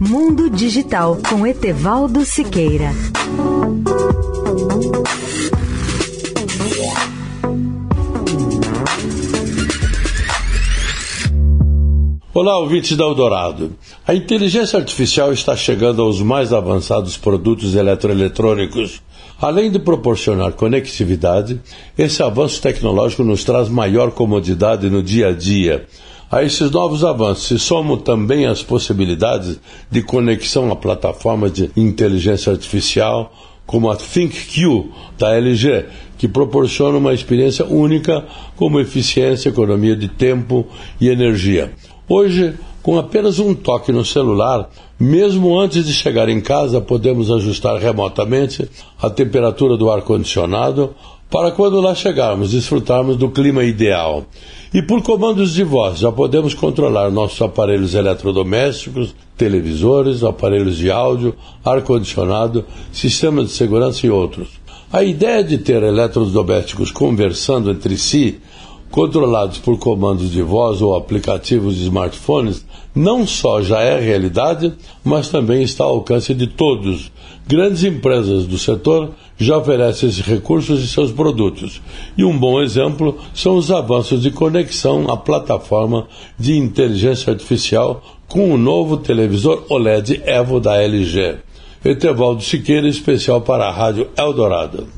Mundo Digital com Etevaldo Siqueira. Olá, ouvintes da Eldorado. A inteligência artificial está chegando aos mais avançados produtos eletroeletrônicos. Além de proporcionar conectividade, esse avanço tecnológico nos traz maior comodidade no dia a dia. A esses novos avanços se somam também as possibilidades de conexão a plataformas de inteligência artificial, como a ThinkQ da LG, que proporciona uma experiência única como eficiência, economia de tempo e energia. Hoje, com apenas um toque no celular, mesmo antes de chegar em casa, podemos ajustar remotamente a temperatura do ar-condicionado para quando lá chegarmos desfrutarmos do clima ideal. E por comandos de voz já podemos controlar nossos aparelhos eletrodomésticos, televisores, aparelhos de áudio, ar-condicionado, sistemas de segurança e outros. A ideia de ter eletrodomésticos conversando entre si, controlados por comandos de voz ou aplicativos de smartphones, não só já é realidade, mas também está ao alcance de todos. Grandes empresas do setor já oferecem esses recursos em seus produtos. E um bom exemplo são os avanços de conexão à plataforma de inteligência artificial com o novo televisor OLED Evo da LG. Etevaldo Siqueira, especial para a Rádio Eldorado.